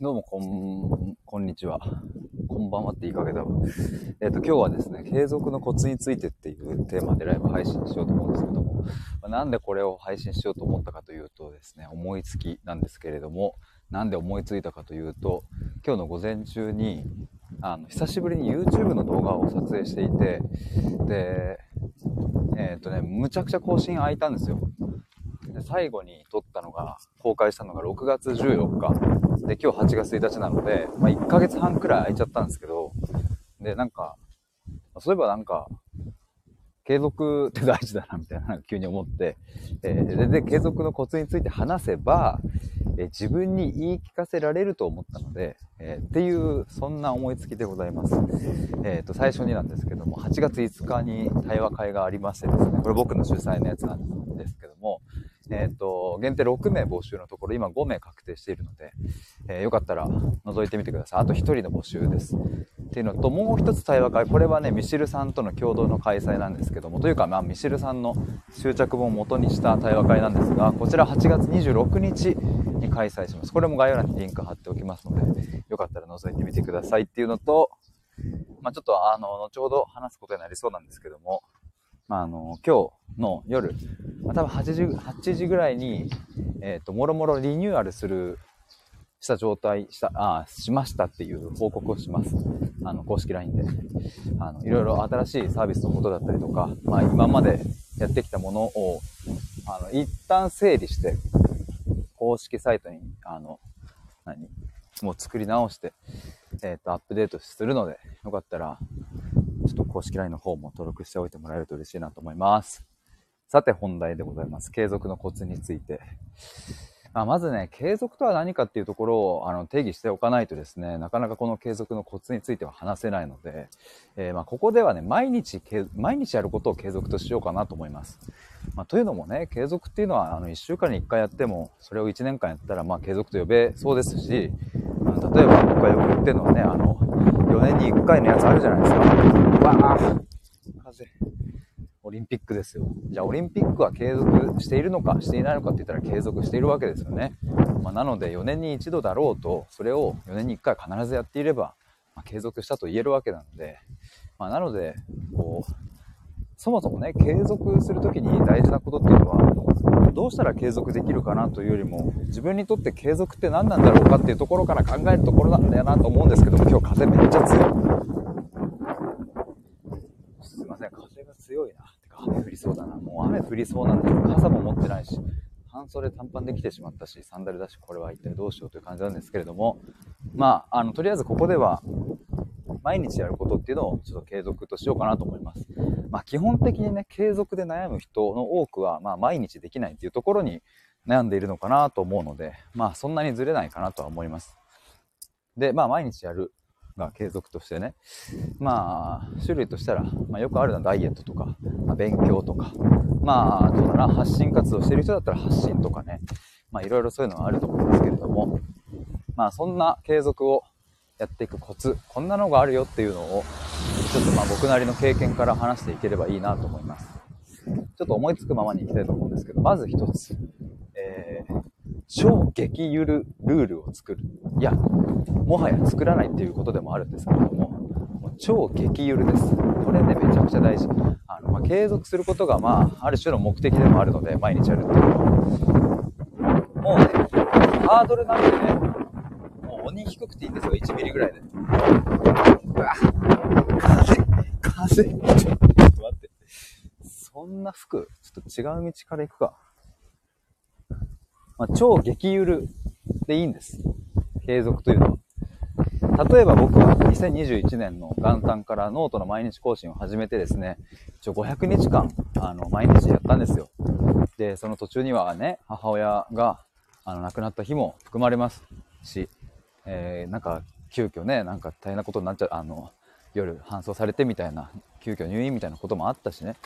どうもこん、こんにちは。こんばんはって言いかけたわ。えっ、と、今日はですね、継続のコツについてっていうテーマでライブ配信しようと思うんですけども、まあなんでこれを配信しようと思ったかというとですね、思いつきなんですけれども、なんで思いついたかというと、今日の午前中に、あの、久しぶりに YouTube の動画を撮影していて、で、えっ、とね、むちゃくちゃ更新空いたんですよ。で最後に撮ったのが、公開したのが6月14日。で、今日8月1日なので、まあ、1ヶ月半くらい空いちゃったんですけど、で、なんか、そういえばなんか、継続って大事だな、みたいな、なんか急に思って、えーで、継続のコツについて話せば、えー自分に言い聞かせられると思ったので、えーっていう、そんな思いつきでございます。えっ、と、最初になんですけども、8月5日に対話会がありましてですね、これ僕の主催のやつなんですけども、えっ、と、限定6名募集のところ、今5名確定しているので、えーよかったら覗いてみてください。あと1人の募集です。っていうのと、もう一つ対話会、これはね、ミシルさんとの共同の開催なんですけども、というか、まあ、ミシルさんの執着本を元にした対話会なんですが、こちら8月26日に開催します。これも概要欄にリンク貼っておきますので、よかったら覗いてみてくださいっていうのと、まあ、ちょっとあの、後ほど話すことになりそうなんですけども、まあ、あの、今日の夜、まあ、多分8時、8時ぐらいに、えっ、と、もろもろリニューアルする、した状態、した、あしましたっていう報告をします。あの、公式 LINE で。あの、いろいろ新しいサービスのことだったりとか、まあ、今までやってきたものを、あの、一旦整理して、公式サイトに、あの、何もう作り直して、えっ、と、アップデートするので、よかったら、ちょっと公式 LINE の方も登録しておいてもらえると嬉しいなと思います。さて本題でございます。継続のコツについて。まあ、まずね、継続とは何かっていうところをあの定義しておかないとですね、なかなかこの継続のコツについては話せないので、えーまあここではね、毎日、毎日やることを継続としようかなと思います。まあ、というのもね、継続っていうのは、あの、1週間に1回やっても、それを1年間やったら、まあ継続と呼べそうですし、まあ例えば僕がよく言ってるのはね、あの、4年に1回のやつあるじゃないですか。わあ風。オリンピックですよ。じゃあ、オリンピックは継続しているのか、していないのかって言ったら継続しているわけですよね。まあ、なので、4年に一度だろうと、それを4年に1回必ずやっていれば、まあ、継続したと言えるわけなので、まあ、なので、こう、そもそもね、継続するときに大事なことっていうのは、どうしたら継続できるかなというよりも、自分にとって継続って何なんだろうかっていうところから考えるところなんだよなと思うんですけども、今日風めっちゃ強い。すいません、風が強いな。てか雨降りそうだな。もう雨降りそうなんで、傘も持ってないし、半袖短パンで来てしまったし、サンダルだし、これは一体どうしようという感じなんですけれども、まあ、あの、とりあえずここでは、毎日やることっていうのをちょっと継続としようかなと思います。まあ、基本的にね、継続で悩む人の多くは、まあ、毎日できないっていうところに悩んでいるのかなと思うので、まあ、そんなにずれないかなとは思います。で、まあ、毎日やるが継続としてね、まあ、種類としたら、まあ、よくあるのはダイエットとか、まあ、勉強とか、まあ、どうだな、発信活動してる人だったら発信とかね、まあ、いろいろそういうのはあると思うんですけれども、まあ、そんな継続をやっていくコツ、こんなのがあるよっていうのを、ちょっとまあ僕なりの経験から話していければいいなと思います。ちょっと思いつくままにいきたいと思うんですけど、まず一つ、えー、超激ゆるルールを作る。いや、もはや作らないっていうことでもあるんですけれども、もう超激ゆるです。これね、めちゃくちゃ大事。あの、まあ、継続することが、まあ、ある種の目的でもあるので、毎日やるっていうのは。もうね、ハードルなんてね、鬼低くていいんですよ、1ミリぐらいで。うわ風、風、ちょっと待って。そんな服、ちょっと違う道から行くか。まあ、超激ゆるでいいんです。継続というのは。例えば僕は2021年の元旦からノートの毎日更新を始めてですね、一応500日間、あの、毎日やったんですよ。で、その途中にはね、母親が、あの、亡くなった日も含まれますし、えー、なんか、急遽ね、なんか大変なことになっちゃう、あの、夜搬送されてみたいな、急遽入院みたいなこともあったしね、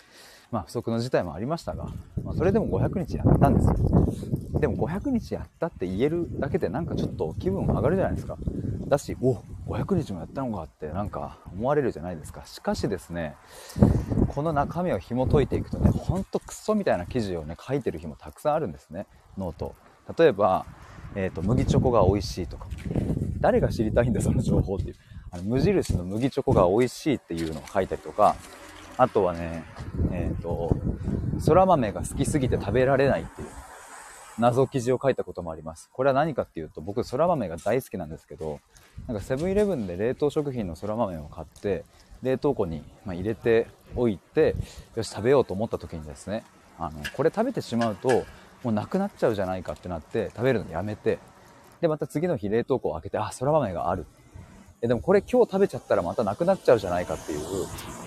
まあ不測の事態もありましたが、まあそれでも500日やったんですよ。でも500日やったって言えるだけでなんかちょっと気分上がるじゃないですか。だし、お500日もやったのかってなんか思われるじゃないですか。しかしですね、この中身を紐解いていくとね、ほんとクソみたいな記事をね、書いてる日もたくさんあるんですね、ノート。例えば、えっ、と、麦チョコが美味しいとか、誰が知りたいんだその情報っていう。あの無印の麦チョコが美味しいっていうのを書いたりとか、あとはね、えっ、ー、と、空豆が好きすぎて食べられないっていう謎記事を書いたこともあります。これは何かっていうと、僕空豆が大好きなんですけど、なんかセブンイレブンで冷凍食品の空豆を買って、冷凍庫に入れておいて、よし食べようと思った時にですね、あの、これ食べてしまうと、もうなくなっちゃうじゃないかってなって食べるのやめて、で、また次の日冷凍庫を開けて、あ、空豆がある。え、でもこれ今日食べちゃったらまたなくなっちゃうじゃないかっていう、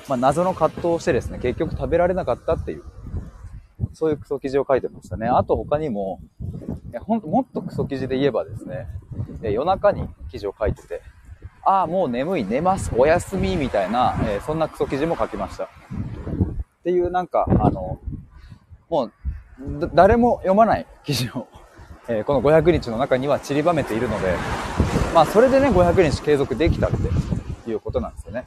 まあ、謎の葛藤をしてですね、結局食べられなかったっていう、そういうクソ記事を書いてましたね。あと他にも、えほんともっとクソ記事で言えばですね、え夜中に記事を書いてて、ああ、もう眠い、寝ます、おやすみ、みたいな、え、そんなクソ記事も書きました。っていうなんか、あの、もう、誰も読まない記事を、えー、この500日の中には散りばめているので、まあ、それでね、500日継続できたっていうことなんですよね。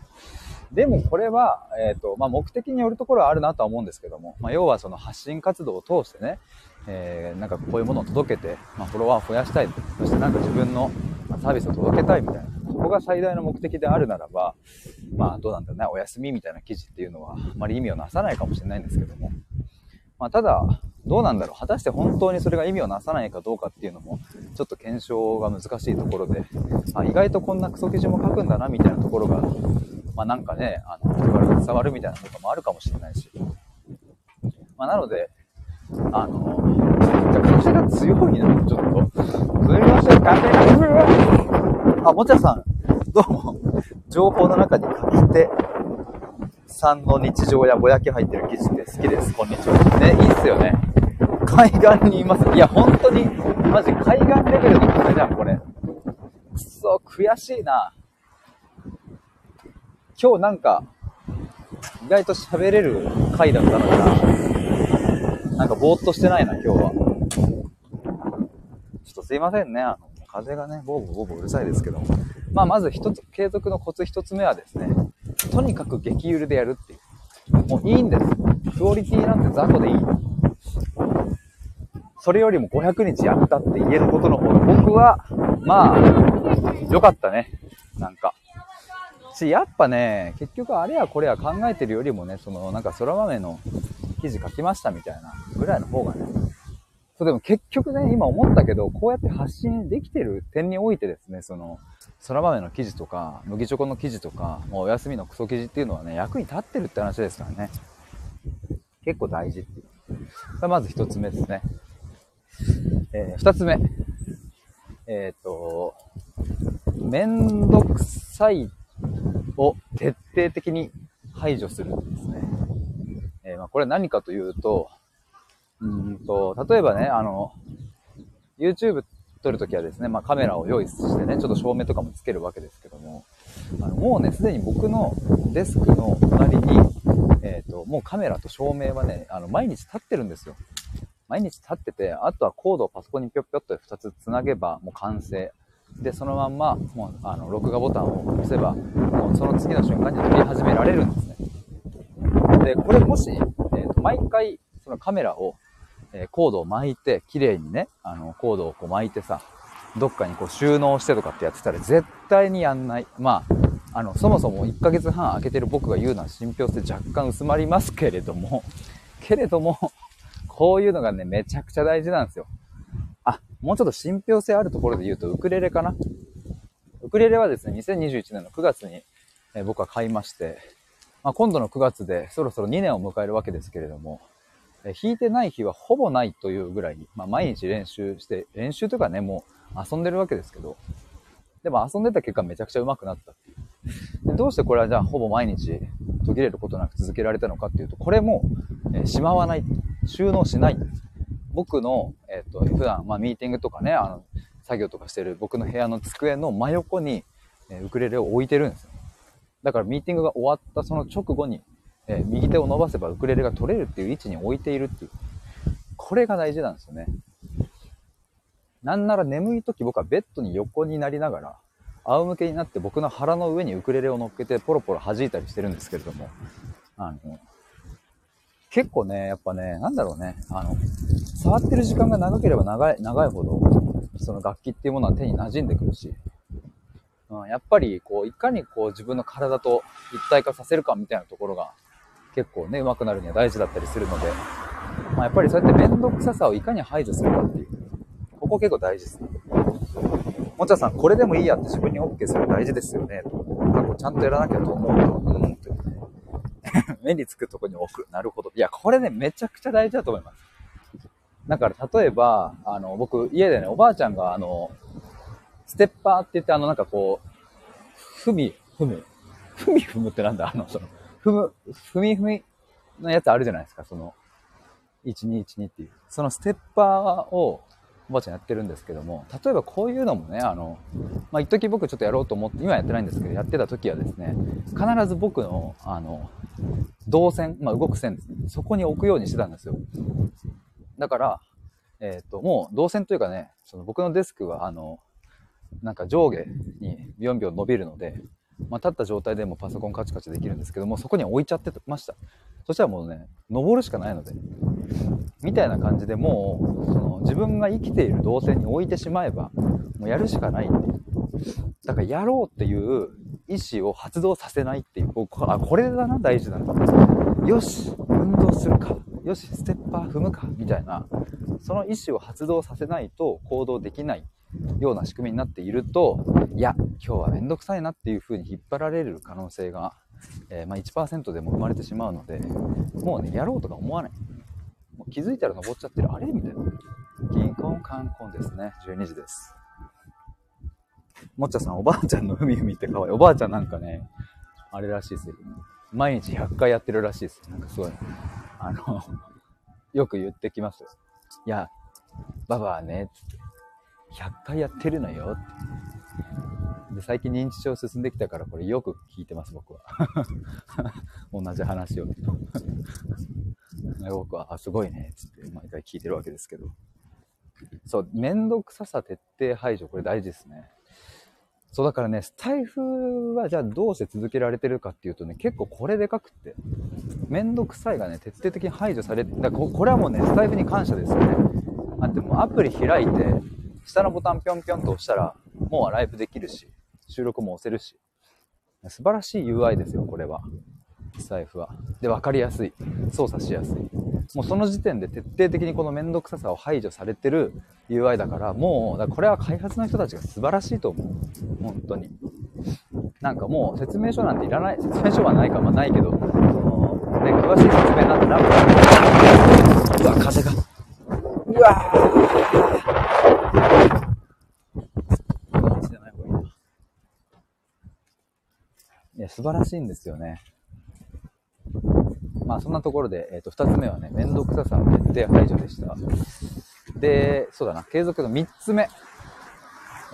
でもこれは、えっ、ー、と、まあ、目的によるところはあるなとは思うんですけども、まあ、要はその発信活動を通してね、えー、なんかこういうものを届けて、まあ、フォロワーを増やしたい。そしてなんか自分のサービスを届けたいみたいな。ここが最大の目的であるならば、まあどうなんだろうね、お休みみたいな記事っていうのは、あまり意味をなさないかもしれないんですけども。まあただ、どうなんだろう果たして本当にそれが意味をなさないかどうかっていうのも、ちょっと検証が難しいところで、あ意外とこんなクソ記事も書くんだなみたいなところが、まあなんかね、あの、手軽に伝わるみたいなこともあるかもしれないし。まあなので、あの、めちゃ風が強いな、ちょっと。すみません、風が。あ、もちゃさん、どうも。情報の中に書き手さんの日常やぼやき入ってる記事って好きです。こんにちは。ね、いいっすよね。海岸にいます。いや、本当に、マジ海岸レベルの風じゃん、これ。くそ、悔しいな。今日なんか、意外と喋れる回だったのかな。なんかぼーっとしてないな、今日は。ちょっとすいませんね。あの、風がね、ボーボーボーボーうるさいですけども。まあ、まず一つ、継続のコツ一つ目はですね、とにかく激ゆるでやるっていう。もういいんです。クオリティなんて雑魚でいい。それよりも500日やったって言えることの方が僕は、まあ、良かったね。なんか。し、やっぱね、結局あれやこれや考えてるよりもね、その、なんか空豆の記事書きましたみたいなぐらいの方がね。そうでも結局ね、今思ったけど、こうやって発信できてる点においてですね、その、空豆の記事とか、麦チョコの記事とか、もうお休みのクソ記事っていうのはね、役に立ってるって話ですからね。結構大事っていう。まず一つ目ですね。えー、二つ目。えっ、ー、と、めんどくさいを徹底的に排除するんですね。えー、まあ、これ何かというと、うんと、例えばね、あの、YouTube って撮るときはですね、まあ、カメラを用意してね、ちょっと照明とかもつけるわけですけども、あのもうね、すでに僕のデスクの隣に、えっ、ー、と、もうカメラと照明はね、あの、毎日立ってるんですよ。毎日立ってて、あとはコードをパソコンにぴょぴょっと2つ繋げばもう完成。で、そのまんま、もう、あの、録画ボタンを押せば、もうその次の瞬間に撮り始められるんですね。で、これもし、えっ、ー、と、毎回、そのカメラを、えー、コードを巻いて、綺麗にね、あの、コードをこう巻いてさ、どっかにこう収納してとかってやってたら絶対にやんない。まあ、あの、そもそも1ヶ月半空けてる僕が言うのは信憑性若干薄まりますけれども、けれども、こういうのがね、めちゃくちゃ大事なんですよ。あ、もうちょっと信憑性あるところで言うと、ウクレレかな。ウクレレはですね、2021年の9月に、え僕は買いまして、まあ、今度の9月でそろそろ2年を迎えるわけですけれども、弾いてない日はほぼないというぐらい、まあ、毎日練習して、練習というかね、もう遊んでるわけですけど、でも遊んでた結果めちゃくちゃ上手くなったっていう。でどうしてこれはじゃあほぼ毎日途切れることなく続けられたのかっていうと、これも、えー、しまわない。収納しないんです。僕の、えっ、ー、と、普段、まあ、ミーティングとかね、あの、作業とかしてる僕の部屋の机の真横に、えー、ウクレレを置いてるんですよ。だからミーティングが終わったその直後に、え、右手を伸ばせばウクレレが取れるっていう位置に置いているっていう。これが大事なんですよね。なんなら眠い時僕はベッドに横になりながら、仰向けになって僕の腹の上にウクレレを乗っけてポロポロ弾いたりしてるんですけれども、あの、結構ね、やっぱね、なんだろうね、あの、触ってる時間が長ければ長い、長いほど、その楽器っていうものは手に馴染んでくるし、うん、やっぱり、こう、いかにこう自分の体と一体化させるかみたいなところが結構ね、上手くなるには大事だったりするので、まあ、やっぱりそうやって面倒くささをいかに排除するかっていう、ここ結構大事ですね。もちゃさん、これでもいいやって自分に OK する大事ですよね。過去ちゃんとやらなきゃと思うと。うん、と目につくとこに置く。なるほど。いや、これね、めちゃくちゃ大事だと思います。だから、例えば、あの、僕、家でね、おばあちゃんが、あの、ステッパーって言って、あの、なんかこう、ふみ、ふむ。ふみふむってなんだ？あの、その、ふむ、ふみふみのやつあるじゃないですか、その、1212っていう。そのステッパーを、おばあちゃんやってるんですけども、例えばこういうのもね、あの、まあ、一時僕ちょっとやろうと思って、今やってないんですけど、やってた時はですね、必ず僕の、あの、動線、まあ、動く線ですね、そこに置くようにしてたんですよ。だから、えっ、ー、と、もう動線というかね、その僕のデスクは、あの、なんか上下にビヨンビヨン伸びるので、まあ、立った状態でもパソコンカチカチできるんですけども、そこに置いちゃってました。そしたらもうね、登るしかないので、みたいな感じでもう、その自分が生きている動線に置いてしまえば、もうやるしかないっていう。だからやろうっていう意志を発動させないっていう、あ、これだな、大事なの。よし、運動するか。よし、ステッパー踏むか。みたいな、その意志を発動させないと行動できないような仕組みになっていると、いや、今日はめんどくさいなっていう風に引っ張られる可能性が、えー、まあ、1%でも生まれてしまうので、もうね、やろうとか思わない。もう気づいたら登っちゃってる。あれ？みたいな。銀行カンコンですね。12時です。もっちゃさん、おばあちゃんのふみふみって可愛い。おばあちゃんなんかね、あれらしいですよ。毎日100回やってるらしいです。なんかすごい。あの、よく言ってきます。いや、ババはね、つって。100回やってるのよって。で、最近認知症進んできたからこれよく聞いてます、僕は。同じ話を。僕は、あ、すごいね、つって毎回聞いてるわけですけど。そう、めんどくささ徹底排除、これ大事ですね。そう、だからね、スタイフはじゃあどうして続けられてるかっていうとね、結構これでかくって、めんどくさいがね、徹底的に排除されて、ここれはもうね、スタイフに感謝ですよね。だってもうアプリ開いて、下のボタンぴょんぴょんと押したら、もうライブできるし、収録も押せるし、素晴らしい UI ですよ、これは。財布は。で、分かりやすい。操作しやすい。もうその時点で徹底的にこのめんどくささを排除されてる UI だから、もう、だこれは開発の人たちが素晴らしいと思う。本当に。なんかもう説明書なんていらない。説明書はないか、まあないけど、その、ね、詳しい説明なんてなくうわ、風が。うわいや、素晴らしいんですよね。まあそんなところで、えっ、ー、と、二つ目はね、めんどくささの徹底排除でした。で、そうだな、継続の三つ目。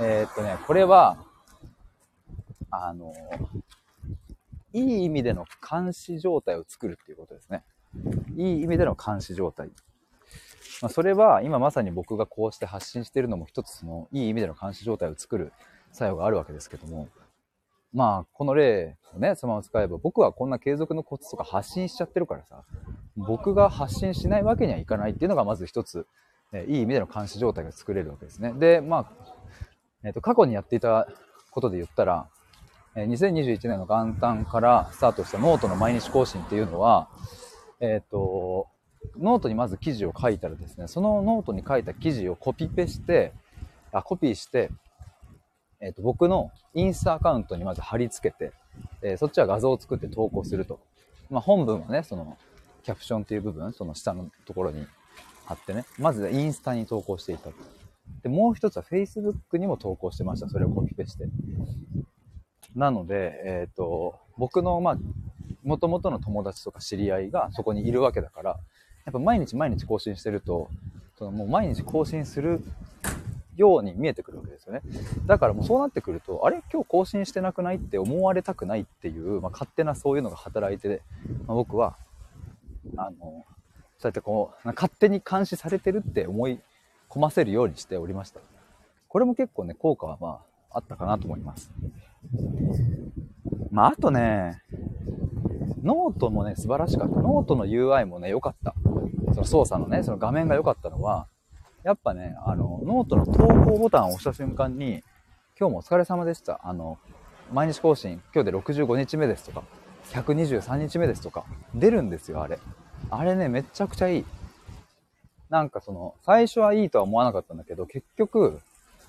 えー、っとね、これは、あの、いい意味での監視状態を作るっていうことですね。いい意味での監視状態。まあ、それは今まさに僕がこうして発信しているのも一つそのいい意味での監視状態を作る作用があるわけですけども、まあ、この例をね、そのまま使えば、僕はこんな継続のコツとか発信しちゃってるからさ、僕が発信しないわけにはいかないっていうのがまず一つ、えいい意味での監視状態が作れるわけですね。で、まあ、えっ、ー、と、過去にやっていたことで言ったら、え2021年の元旦からスタートしたノートの毎日更新っていうのは、えっ、ー、と、ノートにまず記事を書いたらですね、そのノートに書いた記事をコピペして、あ、コピーして、えっ、ー、と、僕のインスタアカウントにまず貼り付けて、えー、そっちは画像を作って投稿すると。まあ、本文はね、その、キャプションっていう部分、その下のところに貼ってね、まずインスタに投稿していたと。で、もう一つは Facebook にも投稿してました。それをコピペして。なので、えっ、ー、と、僕の、まあ、元々の友達とか知り合いがそこにいるわけだから、やっぱ毎日毎日更新してると、そのもう毎日更新するように見えてくるわけですよね。だからもうそうなってくると、あれ今日更新してなくないって思われたくないっていう、まあ、勝手なそういうのが働いて、まあ、僕は、あの、そうやってこう、勝手に監視されてるって思い込ませるようにしておりました。これも結構ね、効果はまあ、あったかなと思います。まあ、あとね、ノートもね、素晴らしかった。ノートの UI もね、良かった。その操作のね、その画面が良かったのは、やっぱね、あの、ノートの投稿ボタンを押した瞬間に、今日もお疲れ様でした。あの、毎日更新、今日で65日目ですとか、123日目ですとか、出るんですよ、あれ。あれね、めちゃくちゃいい。なんかその、最初はいいとは思わなかったんだけど、結局、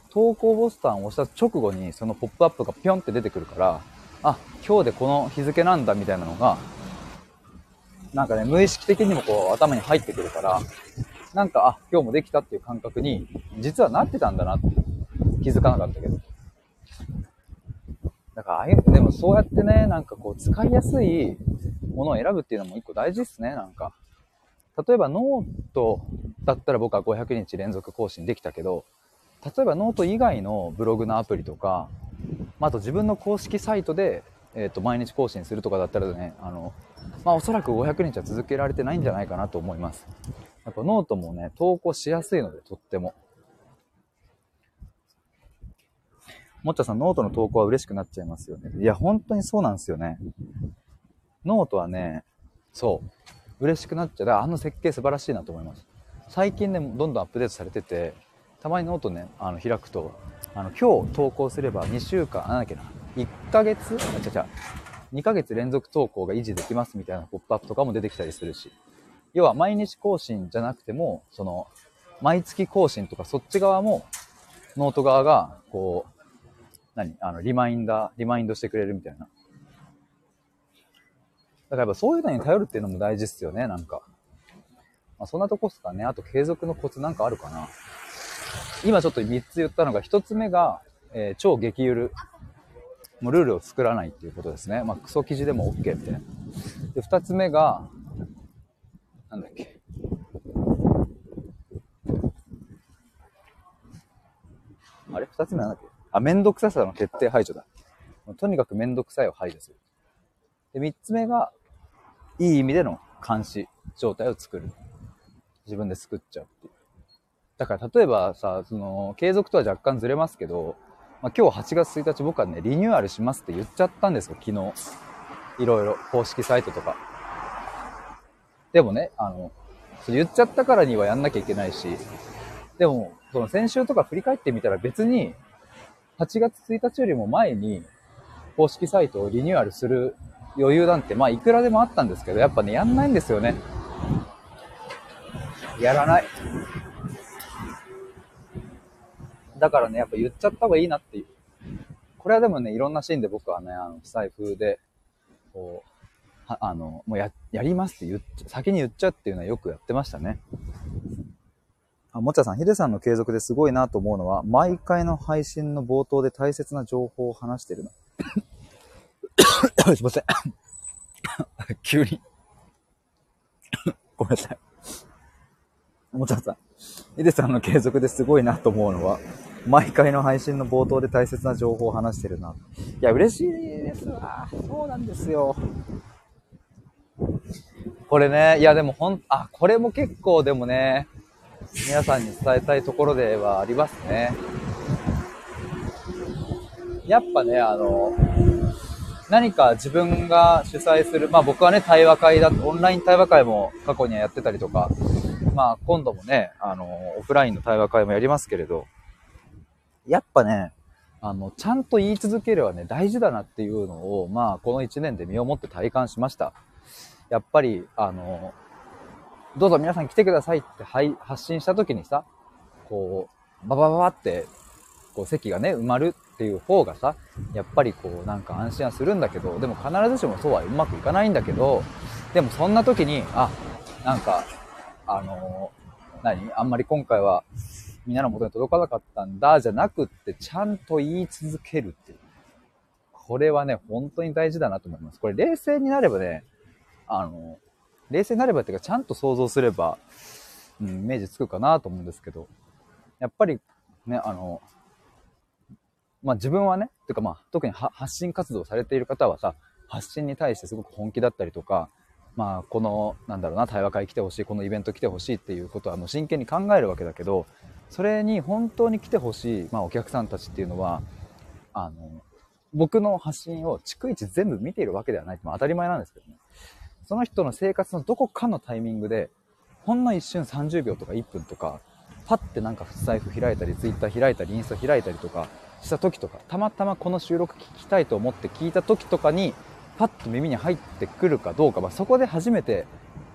投稿ボタンを押した直後にそのポップアップがピョンって出てくるから、あ、今日でこの日付なんだみたいなのが、なんかね、無意識的にもこう頭に入ってくるから、なんか、あ、今日もできたっていう感覚に、実はなってたんだなって気づかなかったけど。だから、ああいう、でもそうやってね、なんかこう、使いやすいものを選ぶっていうのも一個大事っすね、なんか。例えばノートだったら僕は500日連続更新できたけど、例えばノート以外のブログのアプリとか、まあと自分の公式サイトで、え、ー、と、毎日更新するとかだったらね、あの、まあおそらく500日は続けられてないんじゃないかなと思います。やっぱノートもね、投稿しやすいので、とっても。もっちゃさん、ノートの投稿は嬉しくなっちゃいますよね。いや、本当にそうなんですよね。ノートはね、そう、嬉しくなっちゃう。だからあの設計素晴らしいなと思います。最近ね、どんどんアップデートされてて、たまにノートね、あの開くと、あの、今日投稿すれば2週間、なんだっけな、1ヶ月あ、違う違う。2ヶ月連続投稿が維持できますみたいなポップアップとかも出てきたりするし。要は毎日更新じゃなくても、その、毎月更新とかそっち側も、ノート側が、こう、何あの、リマインダー、リマインドしてくれるみたいな。だからやっぱそういうのに頼るっていうのも大事っすよね、なんか。まあ、そんなとこっすかね。あと継続のコツなんかあるかな。今ちょっと3つ言ったのが、1つ目が、えー、超激ゆる。もうルールを作らないっていうことですね。まあ、クソ記事でも OK みたいな。で、2つ目が、なんだっけ。あれ？二つ目なんだっけ？あ、めんどくささの徹底排除だ。とにかくめんどくさいを排除する。で、三つ目が、いい意味での監視状態を作る。自分で作っちゃうっていう。だから例えばさ、その、継続とは若干ずれますけど、まあ、今日8月1日僕はね、リニューアルしますって言っちゃったんですよ、昨日。いろいろ、公式サイトとか。でもね、あの、言っちゃったからにはやんなきゃいけないし、でも、その先週とか振り返ってみたら別に、8月1日よりも前に、公式サイトをリニューアルする余裕なんて、まあ、いくらでもあったんですけど、やっぱね、やんないんですよね。やらない。だからね、やっぱ言っちゃった方がいいなっていう。これはでもね、いろんなシーンで僕はね、あの、財布で、こう、あの、もうや、やりますって言っ先に言っちゃうっていうのはよくやってましたね。あ、もちゃさん、ヒデさんの継続ですごいなと思うのは、毎回の配信の冒頭で大切な情報を話してるの。すいません。急にごめんなさい。もちゃさん、ヒデさんの継続ですごいなと思うのは、毎回の配信の冒頭で大切な情報を話してるな。いや、嬉しいですわ。そうなんですよ。これね、いやでもほん、あ、これも結構でもね、皆さんに伝えたいところではありますね。やっぱね、あの、何か自分が主催する、まあ僕はね、対話会だ、オンライン対話会も過去にはやってたりとか、まあ今度もね、あの、オフラインの対話会もやりますけれど、やっぱね、あの、ちゃんと言い続けるはね、大事だなっていうのを、まあこの1年で身をもって体感しました。やっぱり、あの、どうぞ皆さん来てくださいってはい発信した時にさ、こう、ババババって、こう席がね、埋まるっていう方がさ、やっぱりこうなんか安心はするんだけど、でも必ずしもそうはうまくいかないんだけど、でもそんな時に、あ、なんか、あの何？あんまり今回はみんなの元に届かなかったんだ、じゃなくって、ちゃんと言い続けるっていう。これはね、本当に大事だなと思います。これ冷静になればね、あの、冷静になればっていうか、ちゃんと想像すれば、うん、イメージつくかなと思うんですけど、やっぱりね、あの、まあ自分はね、ていうかまあ特に発信活動されている方はさ、発信に対してすごく本気だったりとか、まあこの、なんだろうな、対話会来てほしい、このイベント来てほしいっていうことはもう真剣に考えるわけだけど、それに本当に来てほしい、まあお客さんたちっていうのは、あの、僕の発信を逐一全部見ているわけではない。まあ当たり前なんですけどね。その人の生活のどこかのタイミングで、ほんの一瞬30秒とか1分とか、パッてなんか財布開いたり、ツイッター開いたり、インスタ開いたりとかした時とか、たまたまこの収録聞きたいと思って聞いた時とかに、パッと耳に入ってくるかどうか、まあ、そこで初めて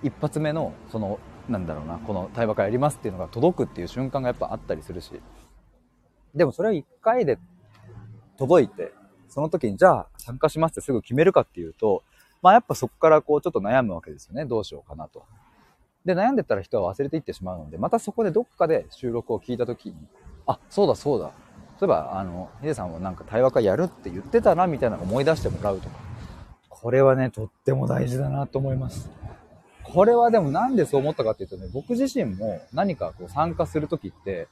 一発目の、その、なんだろうな、この対話会やりますっていうのが届くっていう瞬間がやっぱあったりするし。でもそれは一回で届いて、その時にじゃあ参加しますってすぐ決めるかっていうと、まあやっぱそこからこうちょっと悩むわけですよね。どうしようかなと。で、悩んでたら人は忘れていってしまうので、またそこでどっかで収録を聞いた時に、あ、そうだそうだ。そういえば、あの、ヒデさんはなんか対話会やるって言ってたな、みたいなのを思い出してもらうとか。これはね、とっても大事だなと思います。これはでもなんでそう思ったかっていうとね、僕自身も何かこう参加するときって、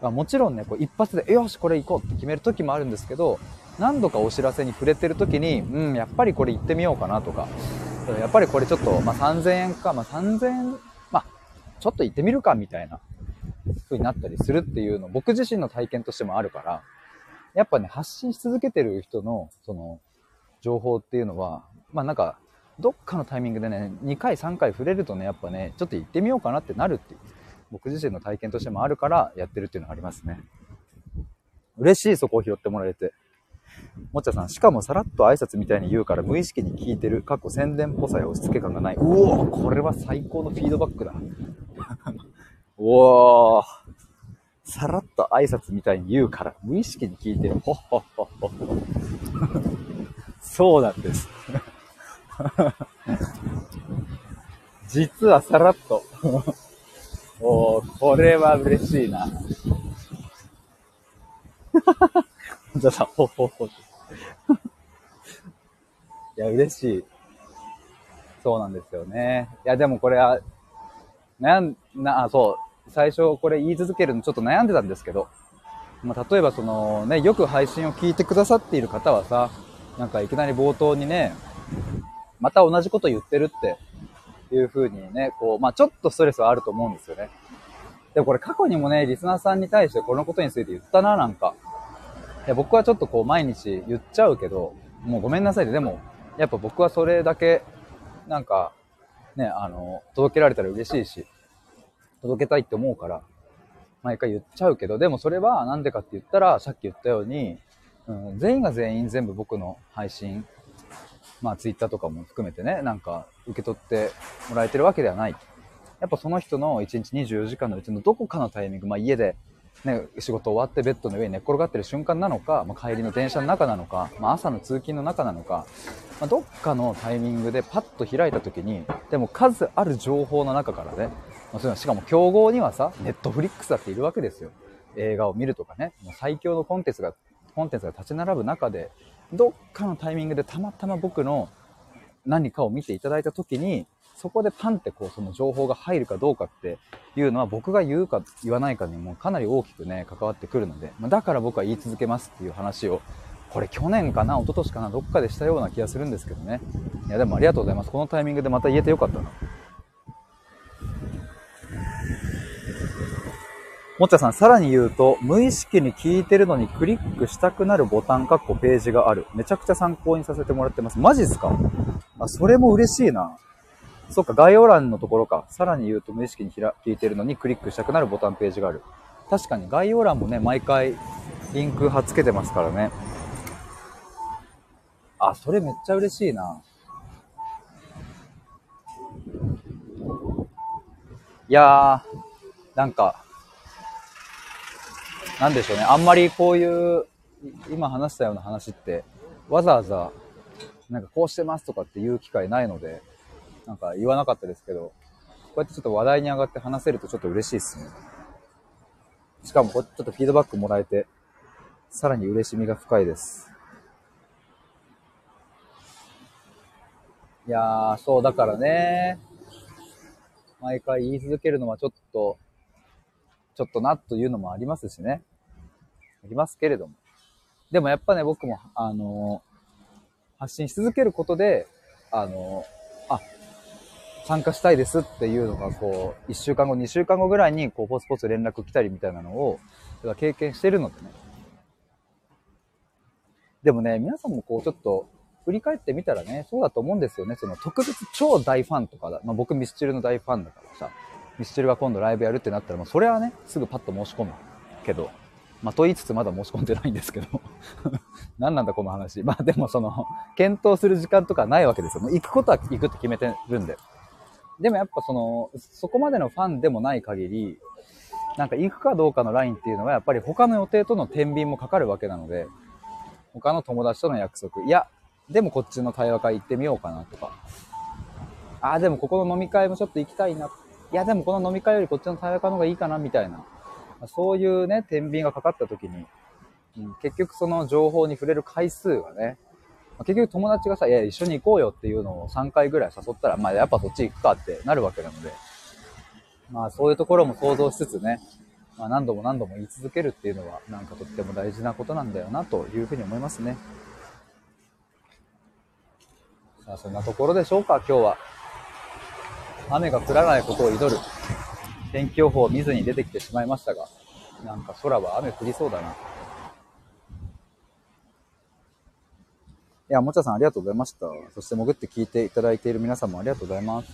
もちろんね、こう一発で、よし、これ行こうって決めるときもあるんですけど、何度かお知らせに触れてるときに、うん、やっぱりこれ行ってみようかなとか、やっぱりこれちょっと、まあ、3000円か、まあ、3000円、まあ、ちょっと行ってみるかみたいな風になったりするっていうの、僕自身の体験としてもあるから、やっぱね、発信し続けてる人の、その、情報っていうのは、まあなんか、どっかのタイミングでね、2回3回触れるとね、やっぱね、ちょっと行ってみようかなってなるっていう、僕自身の体験としてもあるからやってるっていうのがありますね。嬉しい、そこを拾ってもらえて。もっちゃさん、しかもさらっと挨拶みたいに言うから無意識に聞いてる、過去宣伝っぽさや押し付け感がない。うおこれは最高のフィードバックだ。おーさらっと挨拶みたいに言うから無意識に聞いてる。ほっほっほっほ。そうなんです。実はさらっと。おー、これは嬉しいな。本当だ、ほほほ。いや、嬉しい。そうなんですよね。いや、でもこれは、悩ん、な、あ、そう。最初これ言い続けるのちょっと悩んでたんですけど、まあ、例えばそのね、よく配信を聞いてくださっている方はさ、なんかいきなり冒頭にね、また同じこと言ってるっていう風にね、こう、まあちょっとストレスはあると思うんですよね。でもこれ過去にもね、リスナーさんに対してこのことについて言ったな、なんか。いや、僕はちょっとこう毎日言っちゃうけど、もうごめんなさいで、でも、やっぱ僕はそれだけ、なんか、ね、あの、届けられたら嬉しいし、届けたいって思うから、毎回言っちゃうけど、でもそれはなんでかって言ったら、さっき言ったように、うん、全員が全員全部僕の配信、まあツイッターとかも含めてね、なんか受け取ってもらえてるわけではない。やっぱその人の1日24時間のうちのどこかのタイミング、まあ家でね、仕事終わってベッドの上に寝っ転がってる瞬間なのか、まあ、帰りの電車の中なのか、まあ、朝の通勤の中なのか、まあ、どっかのタイミングでパッと開いた時に、でも数ある情報の中からね、まあ、そういうのしかも競合にはさ、ネットフリックスだっているわけですよ。映画を見るとかね、もう最強のコンテンツが、コンテンツが立ち並ぶ中で、どっかのタイミングでたまたま僕の何かを見ていただいた時に、そこでパンってこうその情報が入るかどうかっていうのは僕が言うか言わないかにもかなり大きくね、関わってくるので、まだから僕は言い続けますっていう話を、これ去年かな、一昨年かな、どっかでしたような気がするんですけどね。いやでもありがとうございます。このタイミングでまた言えてよかったな。もっちゃさん、さらに言うと、無意識に聞いてるのにクリックしたくなるボタン、かっこページがある。めちゃくちゃ参考にさせてもらってます。マジっすか？あ、それも嬉しいな。そっか、概要欄のところか。さらに言うと無意識に聞いてるのにクリックしたくなるボタン、ページがある。確かに概要欄もね、毎回リンク貼っつけてますからね。あ、それめっちゃ嬉しいな。いやー、なんか、なんでしょうね。あんまりこういう、今話したような話って、わざわざ、なんかこうしてますとかっていう機会ないので、なんか言わなかったですけど、こうやってちょっと話題に上がって話せるとちょっと嬉しいですね。しかも、ちょっとフィードバックもらえて、さらに嬉しみが深いです。いやー、そう、だからね、毎回言い続けるのはちょっと、ちょっとなというのもありますしね。ありますけれども。でもやっぱね、僕も、あの、発信し続けることで、あの、あ、参加したいですっていうのが、こう、1週間後、2週間後ぐらいに、こう、ポツポツ連絡来たりみたいなのを、経験してるのでね。でもね、皆さんもこう、ちょっと、振り返ってみたらね、そうだと思うんですよね。その特別超大ファンとかだ。まあ、僕ミスチルの大ファンだからさ、ミスチルが今度ライブやるってなったら、もうそれはね、すぐパッと申し込むけど、まあ、と言いつつまだ申し込んでないんですけど 何なんだこの話。まあでもその、検討する時間とかないわけですよ。もう行くことは行くって決めてるんで。でもやっぱその、そこまでのファンでもない限り、なんか行くかどうかのラインっていうのはやっぱり他の予定との天秤もかかるわけなので、他の友達との約束、いや、でもこっちの対話会行ってみようかなとか、ああ、でもここの飲み会もちょっと行きたいな。いや、でもこの飲み会よりこっちの対話の方がいいかなみたいな、そういうね、天秤がかかった時に、うん、結局その情報に触れる回数がね、結局友達がさ、いや、一緒に行こうよっていうのを3回ぐらい誘ったら、まあやっぱそっち行くかってなるわけなので、まあそういうところも想像しつつね、まあ何度も何度も言い続けるっていうのは、なんかとっても大事なことなんだよなというふうに思いますね。さあそんなところでしょうか、今日は。雨が降らないことを祈る。天気予報を見ずに出てきてしまいましたが、なんか空は雨降りそうだな。いや、もちゃさんありがとうございました。そして潜って聞いていただいている皆さんもありがとうございます。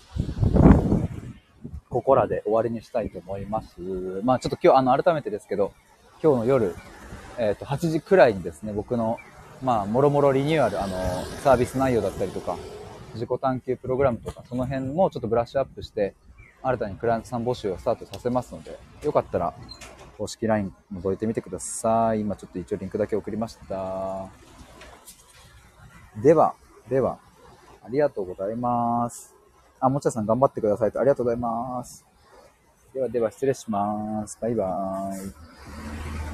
ここらで終わりにしたいと思います。まあちょっと今日、あの、改めてですけど、今日の夜、えっ、ー、と、8時くらいにですね、僕の、まあ、もろもろリニューアル、あの、サービス内容だったりとか、自己探求プログラムとか、その辺もちょっとブラッシュアップして、新たにクライアントさん募集をスタートさせますので、よかったら、公式 LINE 覗いてみてください。今ちょっと一応リンクだけ送りました。では、では、ありがとうございます。あ、もちゃさん頑張ってくださいと。ありがとうございます。ではでは失礼します。バイバーイ。